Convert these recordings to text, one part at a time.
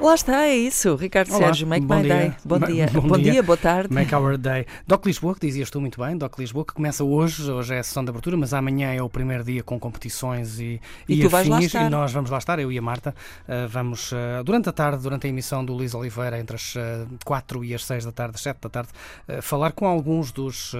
Lá está, é isso. Ricardo Olá, Sérgio, make bom my dia. day. Bom Ma- dia. bom dia. boa tarde. Make Our Day. Doc Lisboa, que dizias tu muito bem, Doc Lisboa, que começa hoje, hoje é a sessão de abertura, mas amanhã é o primeiro dia com competições e, E tu vais lá afins, estar. e nós vamos lá estar, eu e a Marta. Uh, vamos, uh, durante a tarde, durante a emissão do Luís Oliveira, entre as uh, 4 e as 6 da tarde, as 7 da tarde, falar com alguns dos.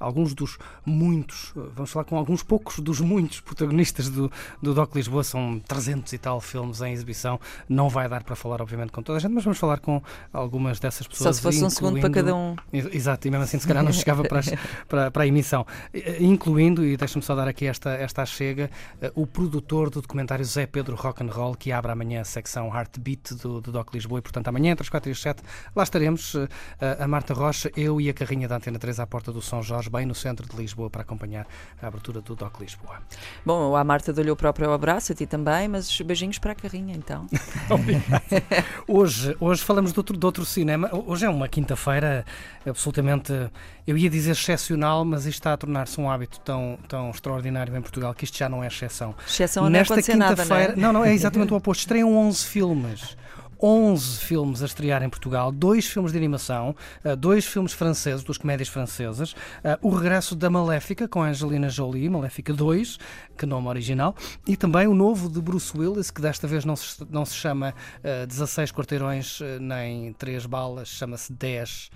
Alguns dos muitos, uh, vamos falar com alguns poucos dos muitos protagonistas do, do Doc Lisboa, são 300 e tal filmes em exibição. Não vai dar para falar, obviamente, com toda a gente, mas vamos falar com algumas dessas pessoas. Só se fosse um segundo para cada um. Ex- Exato, e mesmo assim se calhar não chegava para, as- para, para a emissão. Eh, Incluindo, e deixa-me só dar aqui esta, esta chega, o produtor do documentário Zé Pedro Rock'n'Roll, que abre amanhã a secção Heartbeat do, do Doc Lisboa, e portanto amanhã entre as 4 e as 7 lá estaremos, eh, a Marta Rocha, eu e a carrinha da Antena 3 à porta do São Jorge, bem no centro de Lisboa, para acompanhar a abertura do Doc Lisboa. Bom, a Marta deu-lhe o próprio abraço, a ti também, mas beijinhos para a carrinha então. Hoje, hoje falamos de outro, de outro cinema. Hoje é uma quinta-feira absolutamente, eu ia dizer excepcional, mas isto está a tornar-se um hábito tão, tão extraordinário em Portugal que isto já não é exceção. Exceção a não acontecer nada, não é? quinta-feira, não, não, é exatamente o oposto. Estreiam 11 filmes. 11 filmes a estrear em Portugal, dois filmes de animação, eh, dois filmes franceses, duas comédias francesas, eh, o regresso da Maléfica com Angelina Jolie, Maléfica 2, que nome original, e também o novo de Bruce Willis, que desta vez não se, não se chama eh, 16 quarteirões eh, nem 3 balas, chama-se 10.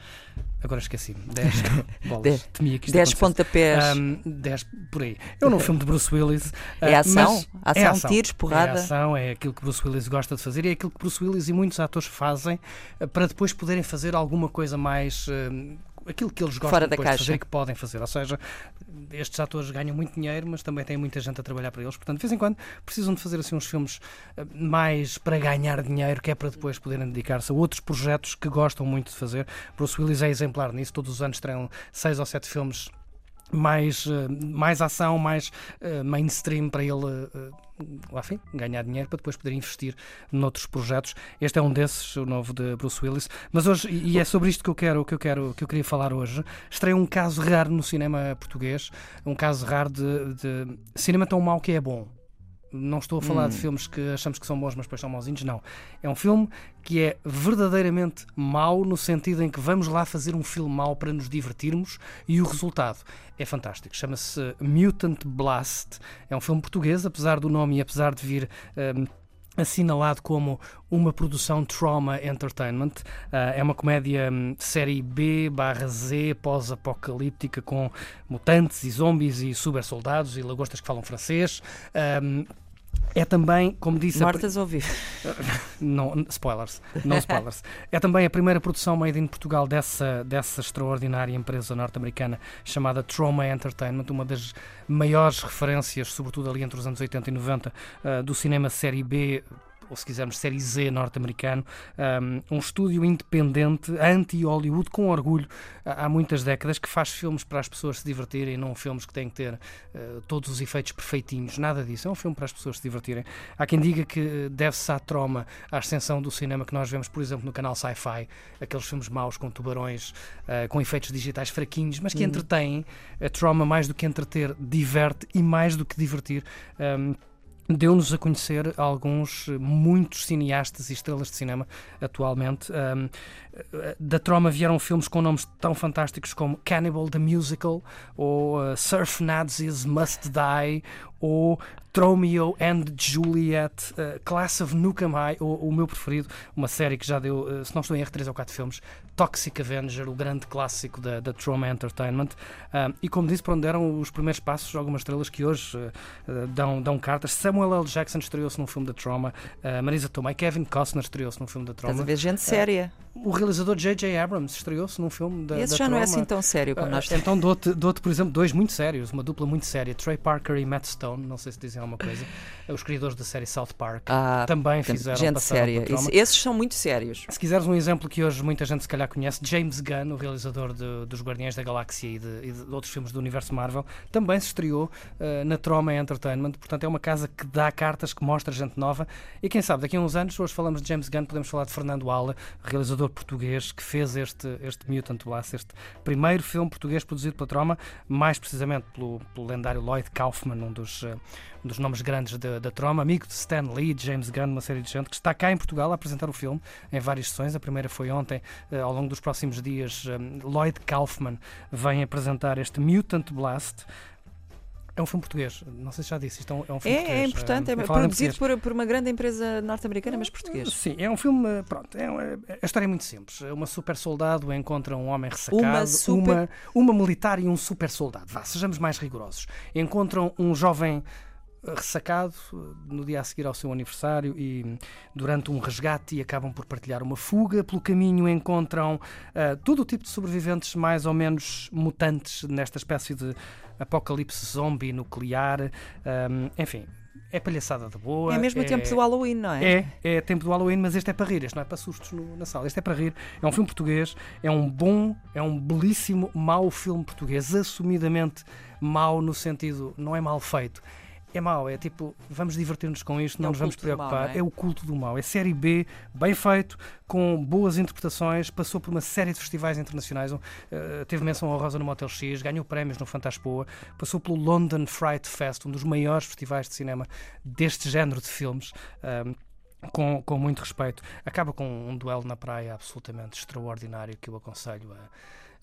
Agora esqueci-me. 10 bolas. Dez- Temia que isto 10 acontecesse. pontapés. Um, 10 por aí. É um novo filme de Bruce Willis. É uh, ação? mas Ação, tiros, porrada? É ação, é aquilo que Bruce Willis gosta de fazer e é aquilo que Bruce Willis muitos atores fazem uh, para depois poderem fazer alguma coisa mais. uh, Aquilo que eles gostam de fazer e que podem fazer. Ou seja, estes atores ganham muito dinheiro, mas também têm muita gente a trabalhar para eles. Portanto, de vez em quando precisam de fazer assim uns filmes uh, mais para ganhar dinheiro, que é para depois poderem dedicar-se a outros projetos que gostam muito de fazer. Bruce Willis é exemplar nisso. Todos os anos estreiam seis ou sete filmes mais, eh, mais ação, mais eh, mainstream para ele eh, lá, enfim, ganhar dinheiro para depois poder investir noutros projetos. Este é um desses, o novo de Bruce Willis. Mas hoje, e é sobre isto que eu quero, que eu quero, que eu queria falar hoje, estreia um caso raro no cinema português, um caso raro de, de cinema tão mau que é bom. Não estou a falar Hum. de filmes que achamos que são bons, mas depois são mauzinhos, não. É um filme que é verdadeiramente mau, no sentido em que vamos lá fazer um filme mau para nos divertirmos e o resultado é fantástico. Chama-se Mutant Blast. É um filme português, apesar do nome e apesar de vir. hum, Assinalado como uma produção Trauma Entertainment. Ah, é uma comédia hum, série B barra Z, pós-apocalíptica, com mutantes e zombies e super soldados e lagostas que falam francês. Hum, é também, como disse, a- Mortas ou vivas? não, spoilers, não spoilers. É também a primeira produção made in Portugal dessa, dessa extraordinária empresa norte-americana chamada Trauma Entertainment, uma das maiores referências, sobretudo ali entre os anos 80 e 90, ah, do cinema série B ou se quisermos série Z norte-americano, um, um estúdio independente, anti-Hollywood, com orgulho, há muitas décadas, que faz filmes para as pessoas se divertirem, não filmes que têm que ter eh, todos os efeitos perfeitinhos, nada disso. É um filme para as pessoas se divertirem. Há quem diga que deve-se à troma, à ascensão do cinema que nós vemos, por exemplo, no canal Sci-Fi, aqueles filmes maus com tubarões, eh, com efeitos digitais fraquinhos, mas que entretêm. A troma, mais do que entreter, diverte e mais do que divertir. um, Deu-nos a conhecer alguns, eh, muitos cineastas e estrelas de cinema atualmente. Um, eh, da Troma vieram filmes com nomes tão fantásticos como Cannibal the Musical, ou uh, Surf Nazis Must Die, ou Romeo and Juliet, uh, Class of Nukem High, ou o meu preferido, uma série que já deu, uh, se não estou em erro, 3 ou 4 filmes, Toxic Avenger, o grande clássico da, da Trauma Entertainment. Um, e como disse, para onde deram os primeiros passos algumas estrelas que hoje uh, uh, dão, dão cartas. Samuel L. Jackson estreou-se num filme da Trauma, uh, Marisa Tomei, Kevin Costner estreou-se num filme da Estás a Trauma. ver gente séria. O realizador J.J. Abrams estreou-se num filme da, Esse da já não é assim tão sério como Ah, nós Então dou-te, dou-te, por exemplo, dois muito sérios, uma dupla muito séria, Trey Parker e Matt Stone, não sei se dizem alguma coisa, os criadores da série South Park, Ah, também fizeram gente séria. Isso- esses são muito sérios. Se quiseres um exemplo que hoje muita gente se calhar conhece, James Gunn, o realizador de- dos Guardiões da Galáxia e de, e de outros filmes do universo Marvel, também se estreou eh, na Troma Entertainment. Portanto, é uma casa que que dá cartas, que mostra gente nova. E quem sabe, daqui a uns anos, hoje falamos de James Gunn, podemos falar de Fernando Ala, realizador português que fez este, este Mutant Blast, este primeiro filme português produzido pela Troma, mais precisamente pelo, pelo lendário Lloyd Kaufman, um dos, eh, um dos nomes grandes da, Troma, amigo de Stan Lee, James Gunn, uma série de gente que está cá em Portugal a apresentar o filme em várias sessões. A primeira foi ontem, eh, ao longo dos próximos dias, eh, Lloyd Kaufman vem apresentar este Mutant Blast. É um filme português, não sei se já disse, isto é um, é um filme É, português. é importante, é em produzido por, por uma grande empresa norte-americana, mas português. Sim, é um filme, pronto, é, é- a história é muito simples. Uma super soldado encontra um homem ressacado, Uma super- uma, uma militar e um super soldado. Vá, sejamos mais rigorosos. Encontram um jovem ressacado eh, no dia a seguir ao seu aniversário e durante um resgate e acabam por partilhar uma fuga. Pelo caminho encontram eh, todo o tipo de sobreviventes mais ou menos mutantes nesta espécie de apocalipse zombie nuclear. Hum, enfim, é palhaçada de boa. É mesmo o tempo do Halloween, não é? É, é tempo do Halloween, mas este é para rir, este não é para sustos no- na sala, este é para rir. É um filme português, é um bom, é um belíssimo, mau filme português, assumidamente mau no sentido, não é mal feito. É mau, é tipo, vamos divertir-nos com isto, não É nos vamos mal, preocupar. não é? é o culto do mal. É série B, bem feito, com boas interpretações, passou por uma série de festivais internacionais, um, eh, teve menção honrosa no Motel X, ganhou prémios no Fantaspoa, passou pelo London Fright Fest, um dos maiores festivais de cinema deste género de filmes. ahm, com, com muito respeito. Acaba com um duelo na praia absolutamente extraordinário que eu aconselho a,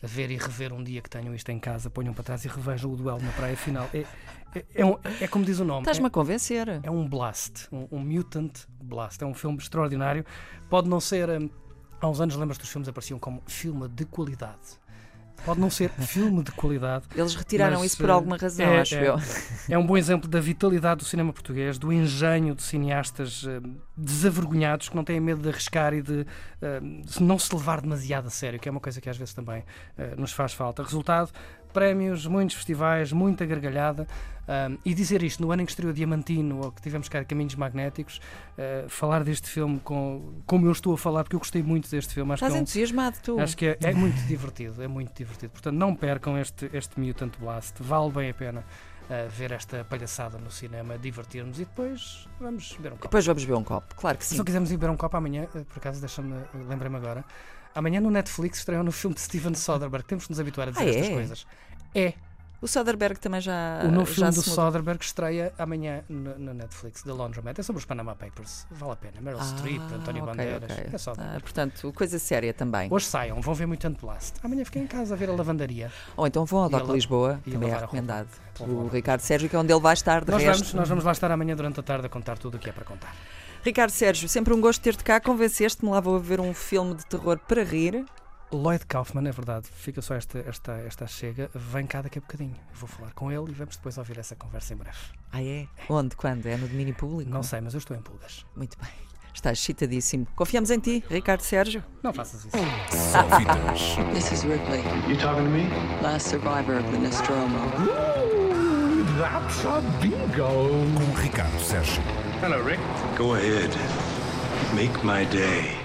a ver e rever um dia que tenham isto em casa, ponham para trás e revejam o duelo na praia final. É, é, é, um- é como diz o nome. Estás-me é- a convencer. é um blast, um, um mutant blast. É um filme extraordinário. Pode não ser. hum, há uns anos, lembras-te, os filmes apareciam como filme de qualidade. Pode não ser filme de qualidade. Eles retiraram Mas, isso por eh, alguma razão, é- acho é- eu. É um bom exemplo da vitalidade do cinema português, do engenho de cineastas eh, desavergonhados que não têm medo de arriscar e de eh, de não se levar demasiado a sério, que é uma coisa que às vezes também eh, nos faz falta. Resultado, prémios, muitos festivais, muita gargalhada. Um, e dizer isto no ano em que estreou Diamantino ou que tivemos cá Caminhos Magnéticos, eh, falar deste filme com, como eu estou a falar, porque eu gostei muito deste filme. Acho Estás que é um- entusiasmado, tu. Acho que é, é muito divertido, é muito divertido. Portanto, não percam este, este Mutant Blast. Vale bem a pena uh, ver esta palhaçada no cinema, divertir-nos e depois vamos beber um copo. Depois vamos beber um copo, claro que Se sim. não quisermos ir beber um copo amanhã, uh, por acaso, deixa-me, uh, lembrei-me agora. Amanhã no Netflix estreou no filme de Steven Soderbergh. Temos que nos habituar a dizer Ah, estas é? coisas. É, O Soderbergh também já. o novo filme do. Soderbergh estreia amanhã no, no Netflix, The Laundromat. É sobre os Panama Papers. Vale a pena. Meryl Ah, Streep, António ok, Bandeiras. ok. É só Ah, portanto, coisa séria também. Hoje saiam, vão ver Mutant Blast. Amanhã fiquem em casa a ver a lavandaria. Ou então vão ao Doc Lisboa, e também é recomendado. O. Ricardo Sérgio, que é onde ele vai estar, de Nós resto. vamos, nós vamos lá estar amanhã durante a tarde a contar tudo o que é para contar. Ricardo Sérgio, sempre um gosto ter-te cá. Convenceste-me lá, vou ver um filme de terror para rir. Lloyd Kaufman, é verdade, fica só esta, esta, esta chega, vem cá daqui a bocadinho. Vou falar com ele e vamos depois ouvir essa conversa em breve. Ah, é? Onde? Quando? É no domínio público? Não sei, mas eu estou em pulgas. Muito bem. Estás excitadíssimo. Confiamos em ti, Ricardo Sérgio. Não faças isso. Só fitas. This is Ripley, You talking to me? last survivor of the Nostromo. Ooh, that's a bingo. Com Ricardo Sérgio. Hello, Rick. Go ahead. Make my day.